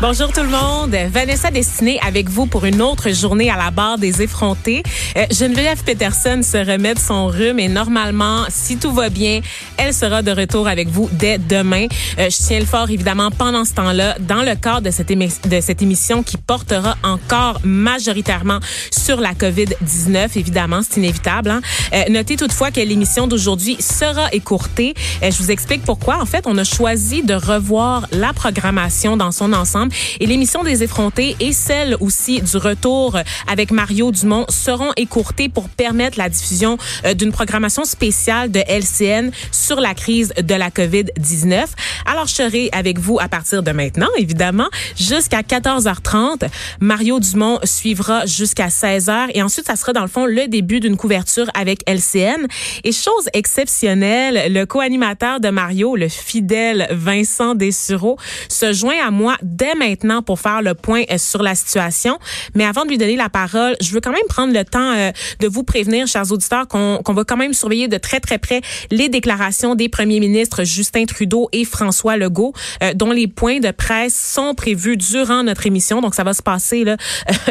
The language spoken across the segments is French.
Bonjour tout le monde. Vanessa Destinée avec vous pour une autre journée à la barre des effrontés. Euh, Geneviève Peterson se remet de son rhume et normalement, si tout va bien, elle sera de retour avec vous dès demain. Euh, je tiens le fort évidemment pendant ce temps-là dans le cadre de cette, de cette émission qui portera encore majoritairement sur la COVID-19. Évidemment, c'est inévitable. Hein? Euh, notez toutefois que l'émission d'aujourd'hui sera écourtée. Euh, je vous explique pourquoi. En fait, on a choisi de revoir la programmation dans son ensemble et l'émission des effrontés et celle aussi du retour avec Mario Dumont seront écourtées pour permettre la diffusion euh, d'une programmation spéciale de LCN sur la crise de la COVID-19. Alors, je serai avec vous à partir de maintenant, évidemment, jusqu'à 14h30. Mario Dumont suivra jusqu'à 16h et ensuite, ça sera dans le fond le début d'une couverture avec LCN. Et chose exceptionnelle, le co-animateur de Mario, le fidèle Vincent Dessureau, se joint à moi dès maintenant pour faire le point euh, sur la situation. Mais avant de lui donner la parole, je veux quand même prendre le temps euh, de vous prévenir, chers auditeurs, qu'on va quand même surveiller de très très près les déclarations des premiers ministres Justin Trudeau et François Legault, euh, dont les points de presse sont prévus durant notre émission. Donc ça va se passer là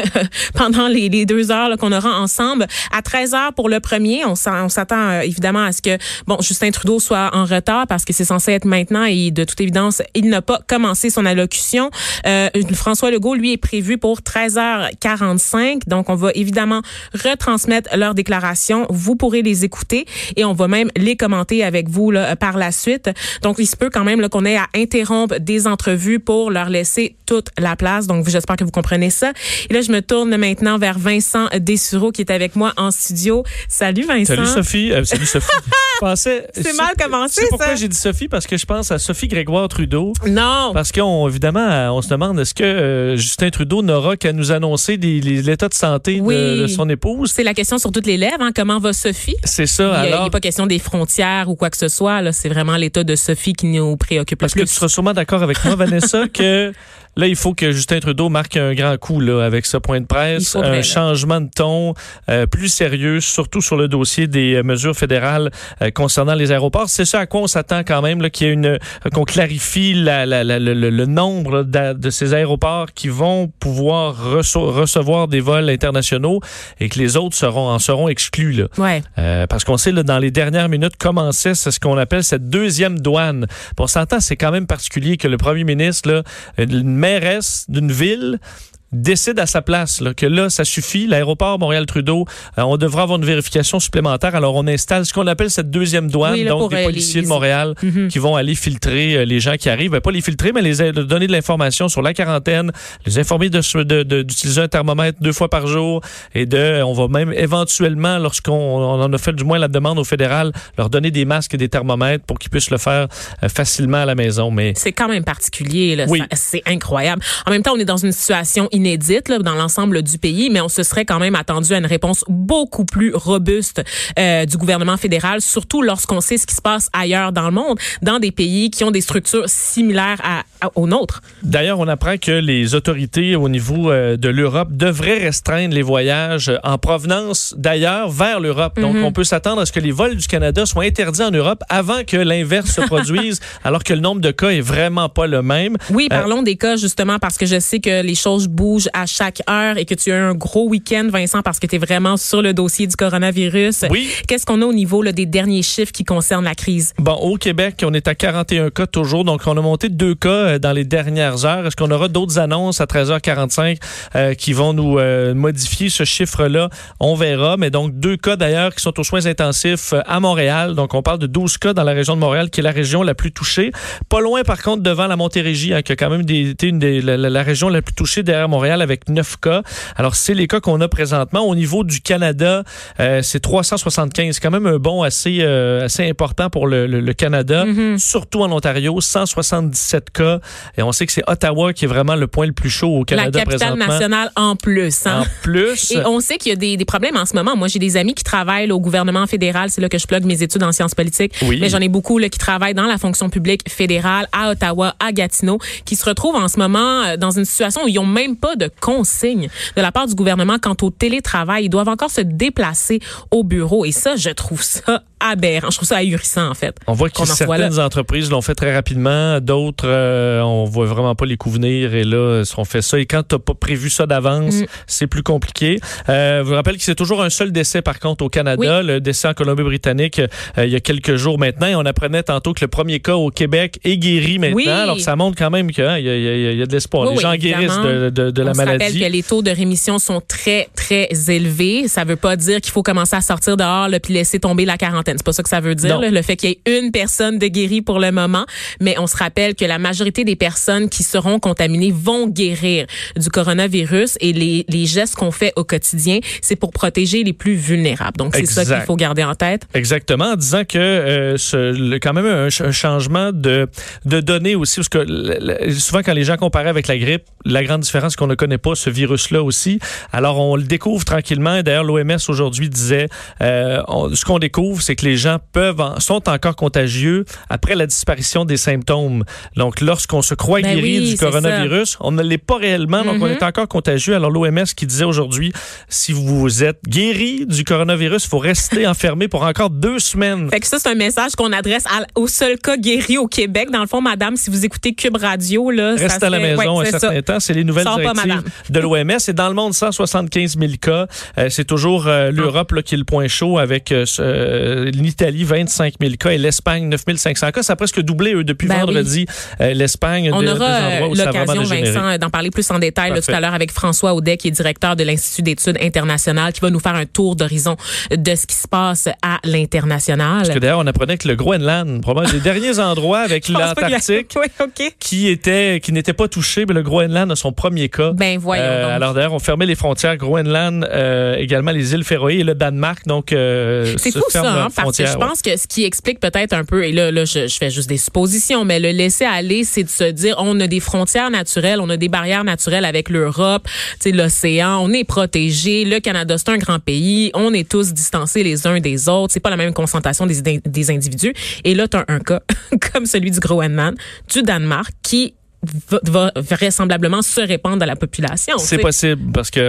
pendant les, deux heures qu'on aura ensemble. À 13 heures pour le premier, on s'attend évidemment à ce que bon Justin Trudeau soit en retard parce que c'est censé être maintenant et de toute évidence il n'a pas commencé son allocution. Euh, François Legault, lui, est prévu pour 13h45. Donc, on va évidemment retransmettre leurs déclarations. Vous pourrez les écouter et on va même les commenter avec vous là, par la suite. Donc, il se peut quand même qu'on ait à interrompre des entrevues pour leur laisser toute la place. Donc, j'espère que vous comprenez ça. Et là, je me tourne maintenant vers Vincent Dessureau qui est avec moi en studio. Salut Vincent. Salut Sophie. Euh, salut Sophie. C'est mal commencé, ça. pourquoi j'ai dit Sophie? Parce que je pense à Sophie Grégoire Trudeau. Non. Parce qu'on, évidemment, on se demande est-ce que euh, Justin Trudeau n'aura qu'à nous annoncer l'état de santé de, son épouse? C'est la question sur toutes les lèvres. Hein. Comment va Sophie? C'est ça. Il n'est pas question des frontières ou quoi que ce soit. C'est vraiment l'état de Sophie qui nous préoccupe Parce le plus. que tu seras sûrement d'accord avec moi, Vanessa, que Là, il faut que Justin Trudeau marque un grand coup là, avec ce point de presse, un changement de ton euh, plus sérieux, surtout sur le dossier des euh, mesures fédérales euh, concernant les aéroports. C'est ça à quoi on s'attend quand même, qu'il y ait une qu'on clarifie la, la, la, le, le, nombre de, ces aéroports qui vont pouvoir recevoir des vols internationaux et que les autres seront en seront exclus. Là. Ouais. parce qu'on sait là, dans les dernières minutes commençait ce qu'on appelle cette deuxième douane. on s'entend, c'est quand même particulier que le premier ministre là, mairesse d'une ville décide à sa place là, que là, ça suffit. L'aéroport Montréal-Trudeau, euh, on devra avoir une vérification supplémentaire. Alors, on installe ce qu'on appelle cette deuxième douane, donc des euh, policiers de Montréal mhm. qui vont aller filtrer euh, les gens qui arrivent. Ben, pas les filtrer, mais les donner de l'information sur la quarantaine, les informer d'utiliser de, de, un thermomètre deux fois par jour et de, on va même éventuellement, lorsqu'on on en a fait du moins la demande au fédéral, leur donner des masques et des thermomètres pour qu'ils puissent le faire facilement à la maison. Mais c'est quand même particulier. Là. C'est incroyable. En même temps, on est dans une situation inédite là, dans l'ensemble du pays, mais on se serait quand même attendu à une réponse beaucoup plus robuste euh, du gouvernement fédéral, surtout lorsqu'on sait ce qui se passe ailleurs dans le monde, dans des pays qui ont des structures similaires à, aux nôtres. D'ailleurs, on apprend que les autorités au niveau euh, de l'Europe devraient restreindre les voyages en provenance d'ailleurs vers l'Europe. Donc, mhm. on peut s'attendre à ce que les vols du Canada soient interdits en Europe avant que l'inverse se produise, alors que le nombre de cas est vraiment pas le même. Oui, euh, parlons des cas justement parce que je sais que les choses bougent à chaque heure et que tu as un gros week-end, Vincent, parce que tu es vraiment sur le dossier du coronavirus. Oui. Qu'est-ce qu'on a au niveau là, des derniers chiffres qui concernent la crise? Bon, au Québec, on est à 41 cas toujours. Donc, on a monté deux cas euh, dans les dernières heures. Est-ce qu'on aura d'autres annonces à 13h45 euh, qui vont nous euh, modifier ce chiffre-là? On verra. Mais donc, deux cas d'ailleurs qui sont aux soins intensifs à Montréal. Donc, on parle de 12 cas dans la région de Montréal, qui est la région la plus touchée. Pas loin, par contre, devant la Montérégie, hein, qui a quand même été une des, la, la, région la plus touchée derrière Montréal avec 9 cas. Alors, c'est les cas qu'on a présentement. Au niveau du Canada, euh, c'est 375. C'est quand même un bond assez, euh, assez important pour le, le, Canada, mm-hmm. surtout en Ontario, 177 cas. Et on sait que c'est Ottawa qui est vraiment le point le plus chaud au Canada La capitale nationale en plus. Hein? En plus. Et on sait qu'il y a des, des, problèmes en ce moment. Moi, j'ai des amis qui travaillent au gouvernement fédéral. C'est là que je plug mes études en sciences politiques. Oui. Mais j'en ai beaucoup là, qui travaillent dans la fonction publique fédérale à Ottawa, à Gatineau, qui se retrouvent en ce moment euh, dans une situation où ils n'ont même pas de consignes de la part du gouvernement quant au télétravail. Ils doivent encore se déplacer au bureau. Et ça, je trouve ça aberrant. Je trouve ça ahurissant, en fait. On voit que certaines entreprises l'ont fait très rapidement, d'autres, euh, on voit vraiment pas les coups venir et là, on fait ça. Et quand tu n'as pas prévu ça d'avance, mm. c'est plus compliqué. Euh, je vous rappelle que c'est toujours un seul décès, par contre, au Canada, le décès en Colombie-Britannique euh, il y a quelques jours maintenant. Et on apprenait tantôt que le premier cas au Québec est guéri maintenant. Alors, ça montre quand même qu'il hein, y, y, a de l'espoir. les gens guérissent de, de, de la maladie. On rappelle que les taux de rémission sont très, très élevés. Ça veut pas dire qu'il faut commencer à sortir dehors là, puis laisser tomber la quarantaine. C'est pas ça que ça veut dire. le fait qu'il y ait une personne de guérie pour le moment. Mais on se rappelle que la majorité des personnes qui seront contaminées vont guérir du coronavirus et les, les gestes qu'on fait au quotidien, c'est pour protéger les plus vulnérables. Donc, c'est ça qu'il faut garder en tête. Exactement, en disant que euh, ce, quand même un, un, changement de, de données aussi, parce que souvent quand les gens comparaient avec la grippe, la grande différence, c'est qu'on ne connaît pas ce virus-là aussi. Alors, on le découvre tranquillement. D'ailleurs, l'OMS aujourd'hui disait, euh, ce qu'on découvre, c'est que les gens peuvent sont encore contagieux après la disparition des symptômes. Donc, lorsqu'on se croit ben guéri du coronavirus, on ne l'est pas réellement, donc on mm-hmm. est encore contagieux. Alors, l'OMS qui disait aujourd'hui, si vous êtes guéri du coronavirus, il faut rester enfermé pour encore deux semaines. Fait que ça, c'est un message qu'on adresse au seul cas guéri au Québec. Dans le fond, madame, si vous écoutez Cube Radio, là, Reste à la maison un certain temps. C'est les nouvelles directives de l'OMS. Et dans le monde, 175 000 cas. Euh, c'est toujours euh, l'Europe qui est le point chaud avec euh, l'Italie, 25 000 cas et l'Espagne, 9 500 cas. Ça a presque doublé, eux, depuis ben vendredi. L'Espagne, On aura l'occasion, Vincent, d'en parler plus en détail tout à l'heure avec François Audet, qui est directeur de l'Institut d'études internationales, qui va nous faire un tour d'horizon de ce qui se passe à l'international. Parce que d'ailleurs, on apprenait que le Groenland, probablement des derniers endroits avec l'Antarctique, qui était, qui n'était pas touché, mais le Groenland a son premier cas. Ben voyons. Euh, alors d'ailleurs, on fermait les frontières Groenland, euh, également les îles Féroé et le Danemark. Donc euh, c'est fou ça, hein, parce que je pense que ce qui explique peut-être un peu, et là, là, je, je fais juste des suppositions, mais le laisser aller, c'est de se dire, on a des frontières naturelles, on a des barrières naturelles avec l'Europe, l'océan, on est protégé. Le Canada, c'est un grand pays, on est tous distancés les uns des autres. C'est pas la même concentration des, des individus. Et là, tu as un cas comme celui du Groenland, du Danemark, qui va, vraisemblablement se répandre à la population. C'est possible parce que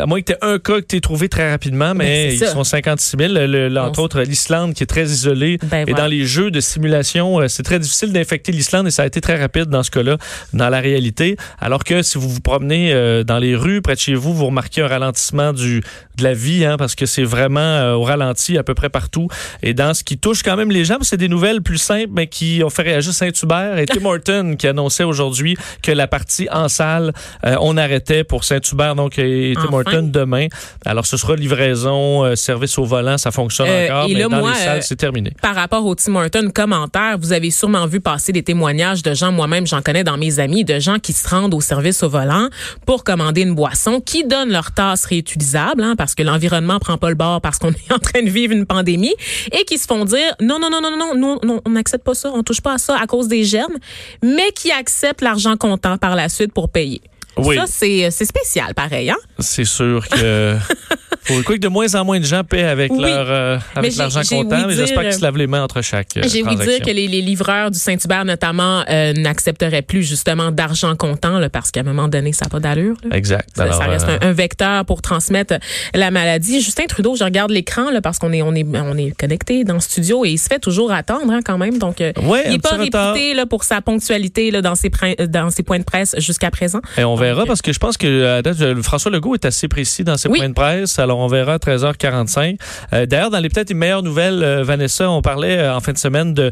à moins que tu aies un cas que tu trouvé très rapidement, mais ben, ils sont 56 000. Le, entre autres, l'Islande qui est très isolée. Ben, et dans les jeux de simulation, euh, c'est très difficile d'infecter l'Islande et ça a été très rapide dans ce cas-là, dans la réalité. Alors que si vous vous promenez euh, dans les rues près de chez vous, vous remarquez un ralentissement du, de la vie, hein, parce que c'est vraiment euh, au ralenti à peu près partout. Et dans ce qui touche quand même les gens, c'est des nouvelles plus simples, mais qui ont fait réagir Saint-Hubert et Tim Horton qui annonçait aujourd'hui que la partie en salle, euh, on arrêtait pour Saint-Hubert, donc et Tim Hortons demain. Alors, ce sera livraison, euh, service au volant, ça fonctionne euh, encore, mais dans les salles, c'est terminé. Par rapport au Tim Hortons commentaire, vous avez sûrement vu passer des témoignages de gens, moi-même, j'en connais dans mes amis, de gens qui se rendent au service au volant pour commander une boisson, qui donnent leur tasse réutilisable, hein, parce que l'environnement prend pas le bord parce qu'on est en train de vivre une pandémie, et qui se font dire non, non, non, non, non, non, non on n'accepte pas ça, on touche pas à ça à cause des germes, mais qui acceptent la argent comptant par la suite pour payer. Oui. Ça, c'est spécial, pareil. Hein? C'est sûr que Faut que de moins en moins de gens paient avec leur euh, avec l'argent comptant, mais j'espère qu'ils se lavent les mains entre chaque euh, J'ai voulu dire que les, les, livreurs du Saint-Hubert, notamment, euh, n'accepteraient plus justement d'argent comptant là, parce qu'à un moment donné, ça n'a pas d'allure. Exact. Ça, Alors, ça reste un, un, vecteur pour transmettre la maladie. Justin Trudeau, je regarde l'écran parce qu'on est on est on est connecté dans le studio et il se fait toujours attendre hein, quand même. Donc, ouais, il n'est pas réputé là, pour sa ponctualité là, dans ses dans ses points de presse jusqu'à présent. Et on verra parce que je pense que François Legault est assez précis dans ses points de presse. Alors on verra à 13h45. Euh, d'ailleurs, dans les peut-être les meilleures nouvelles, euh, Vanessa, on parlait euh, en fin de semaine de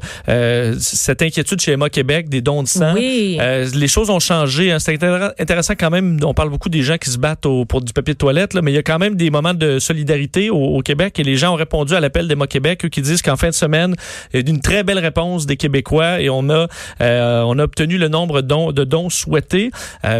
cette inquiétude chez Emma Québec des dons de sang. Oui. les choses ont changé. Hein. C'est intéressant quand même. On parle beaucoup des gens qui se battent pour du papier de toilette, là, mais il y a quand même des moments de solidarité au, Québec et les gens ont répondu à l'appel d'Emma Québec, eux qui disent qu'en fin de semaine, il y a une très belle réponse des Québécois et on a on a obtenu le nombre de dons, de dons souhaités.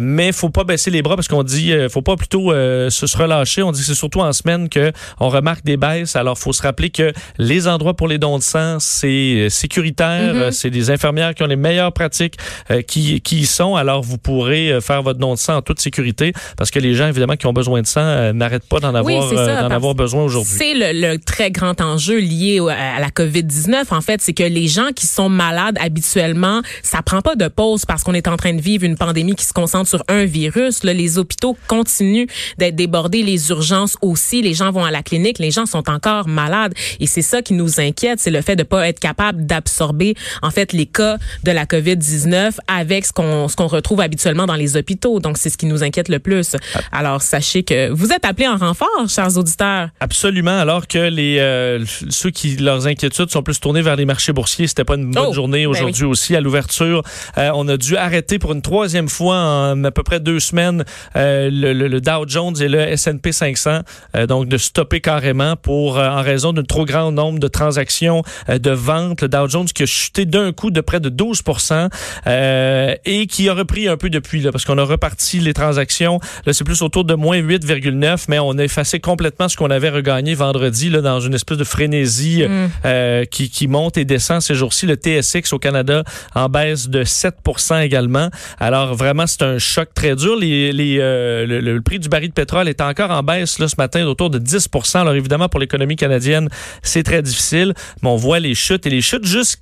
mais faut pas baisser les bras parce qu'on dit, faut pas plutôt se relâcher. On dit que c'est surtout en semaine que on remarque des baisses. Alors, faut se rappeler que les endroits pour les dons de sang, c'est euh, sécuritaire. Mm-hmm. C'est des infirmières qui ont les meilleures pratiques euh, qui, qui y sont. Alors, vous pourrez euh, faire votre don de sang en toute sécurité parce que les gens, évidemment, qui ont besoin de sang n'arrêtent pas d'en avoir, d'en avoir besoin aujourd'hui. C'est le, très grand enjeu lié à la COVID-19. En fait, c'est que les gens qui sont malades habituellement, ça prend pas de pause parce qu'on est en train de vivre une pandémie qui se concentre sur un virus. Là, les hôpitaux continuent d'être débordés, les urgences aussi. Les gens vont à la clinique, les gens sont encore malades. Et c'est ça qui nous inquiète, c'est le fait de pas être capable d'absorber en fait les cas de la COVID-19 avec ce qu'on ce qu'on retrouve habituellement dans les hôpitaux. Donc c'est ce qui nous inquiète le plus. Alors sachez que vous êtes appelés en renfort, chers auditeurs. Absolument. Alors que les euh, ceux qui leurs inquiétudes sont plus tournées vers les marchés boursiers, c'était pas une bonne Oh, journée ben aujourd'hui aussi à l'ouverture. Euh, on a dû arrêter pour une troisième fois en à peu près deux semaines euh, le, le- le Dow Jones et le S&P 500, euh, donc de stopper carrément pour euh, en raison d'un trop grand nombre de transactions euh, de vente. Le Dow Jones qui a chuté d'un coup de près de 12% euh, et qui a repris un peu depuis là parce qu'on a reparti les transactions. Là, c'est plus autour de moins 8,9, mais on a effacé complètement ce qu'on avait regagné vendredi là dans une espèce de frénésie euh, qui, qui monte et descend ces jours-ci. Le TSX au Canada en baisse de 7% également. Alors vraiment, c'est un choc très dur. Euh, le, prix du baril de pétrole est encore en baisse ce matin d'autour de 10% Alors évidemment, pour l'économie canadienne, c'est très difficile, mais on voit les chutes et les chutes juste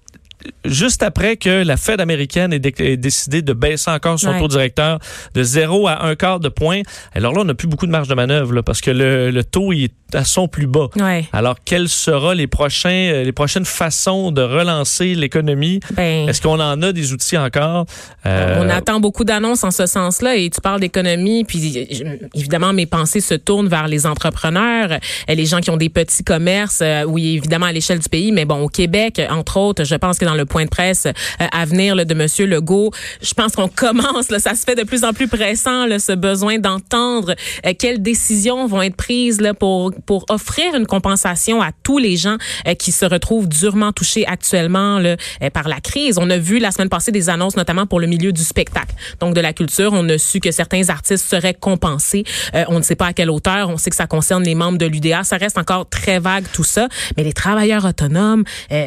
juste après que la Fed américaine ait, dé- ait décidé de baisser encore son Ouais. taux directeur de 0 à un quart de point. Alors là, on n'a plus beaucoup de marge de manœuvre là, parce que le, le taux il est à son plus bas. Ouais. Alors, quelles seront les prochains, euh, les prochaines façons de relancer l'économie? Ben, Est-ce qu'on en a des outils encore? Euh, On attend beaucoup d'annonces en ce sens-là et tu parles d'économie, puis euh, évidemment mes pensées se tournent vers les entrepreneurs, les gens qui ont des petits commerces, oui évidemment à l'échelle du pays, mais bon au Québec entre autres, je pense que dans le point de presse euh, à venir là, de Monsieur Legault, je pense qu'on commence, là, ça se fait de plus en plus pressant là, ce besoin d'entendre euh, quelles décisions vont être prises là pour pour offrir une compensation à tous les gens euh, qui se retrouvent durement touchés actuellement là, par la crise. On a vu la semaine passée des annonces notamment pour le milieu du spectacle, donc de la culture. On a su que certains artistes seraient compensés. On ne sait pas à quelle hauteur. On sait que ça concerne les membres de l'UDA. Ça reste encore très vague tout ça. Mais les travailleurs autonomes,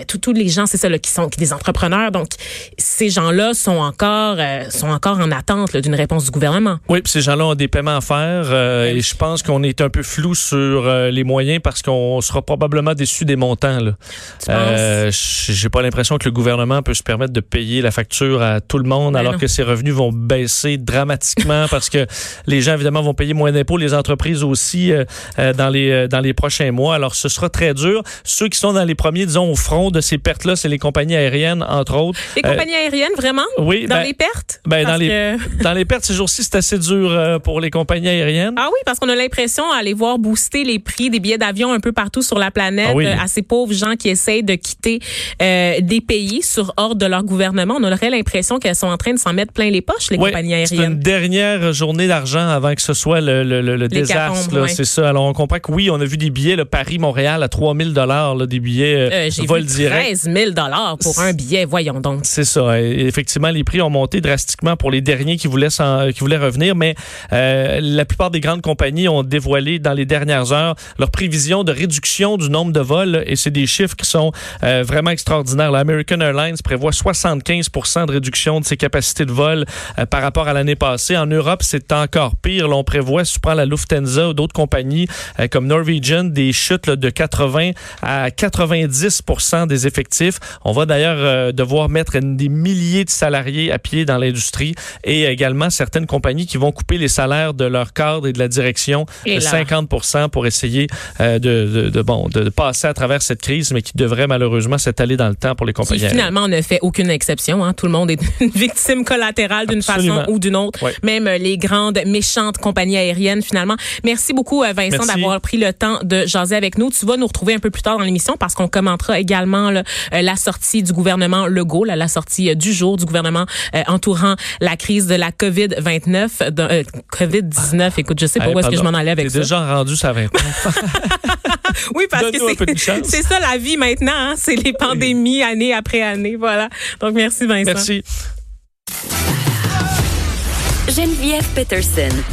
tous les gens, c'est ça là, qui sont des entrepreneurs. Donc ces gens-là sont encore euh, sont encore en attente là, d'une réponse du gouvernement. Oui, puis ces gens-là ont des paiements à faire euh, et je pense qu'on est un peu flou sur euh, les moyens parce qu'on sera probablement déçu des montants. Là. J'ai pas l'impression que le gouvernement peut se permettre de payer la facture à tout le monde Ben alors non. que ses revenus vont baisser dramatiquement parce que les gens évidemment vont payer moins d'impôts, les entreprises aussi dans les dans les prochains mois. Alors ce sera très dur. Ceux qui sont dans les premiers disons au front de ces pertes-là, c'est les compagnies aériennes entre autres. Les Euh, compagnies aériennes vraiment? oui, dans ben- les pertes? ben, dans les que- dans les pertes ces jours-ci, c'est assez dur euh, pour les compagnies aériennes. Ah oui, parce qu'on a l'impression à aller voir booster les prix des billets d'avion un peu partout sur la planète Ah oui. euh, à ces pauvres gens qui essayent de quitter euh, des pays sur ordre de leur gouvernement. On aurait l'impression qu'elles sont en train de s'en mettre plein les poches, les Oui, compagnies c'est une aériennes. dernière journée d'argent avant que ce soit le, le, le- le désastre. Là. C'est ça. Alors, on comprend que oui, on a vu des billets, là, Paris-Montréal à 3000 dollars, des billets euh, vol direct. 13 000 pour un billet, voyons donc. C'est ça. Effectivement, les prix ont monté drastiquement pour les derniers qui voulaient, qui voulaient revenir, mais euh, la plupart des grandes compagnies ont dévoilé dans les dernières heures leurs prévisions de réduction du nombre de vols et c'est des chiffres qui sont euh, vraiment extraordinaires. L'American Airlines prévoit 75 de réduction de ses capacités de vol euh, par rapport à l'année passée. En Europe, c'est encore pire. Là, on prévoit, si tu prends la Lufthansa ou d'autres compagnies euh, comme Norwegian, des chutes de 80 à 90 des effectifs. On va d'ailleurs euh, devoir mettre des milliers de salariés à pied dans l'industrie et également certaines compagnies qui vont couper les salaires de leur cadre et de la direction Et de là. 50 pour essayer euh, de, de, de, bon, de, passer à travers cette crise, mais qui devrait malheureusement s'étaler dans le temps pour les Qui compagnies. aériennes. finalement ne fait aucune exception. Hein. Tout le monde est une victime collatérale d'une façon ou d'une autre. Même euh, les grandes méchantes compagnies aériennes finalement. Merci beaucoup euh, Vincent d'avoir pris le temps de jaser avec nous. Tu vas nous retrouver un peu plus tard dans l'émission parce qu'on commentera également là, la sortie du gouvernement Legault, là, la sortie euh, du jour du gouvernement euh, entourant la crise de la COVID-29, de, euh, COVID-19. Écoute, je sais pas Hey, où est-ce que je m'en allais avec T'es ça. déjà rendu ça 20 Oui, parce que c'est ça la vie maintenant. Hein? C'est les pandémies année après année. Voilà. Donc merci Vincent. Merci. Geneviève Peterson.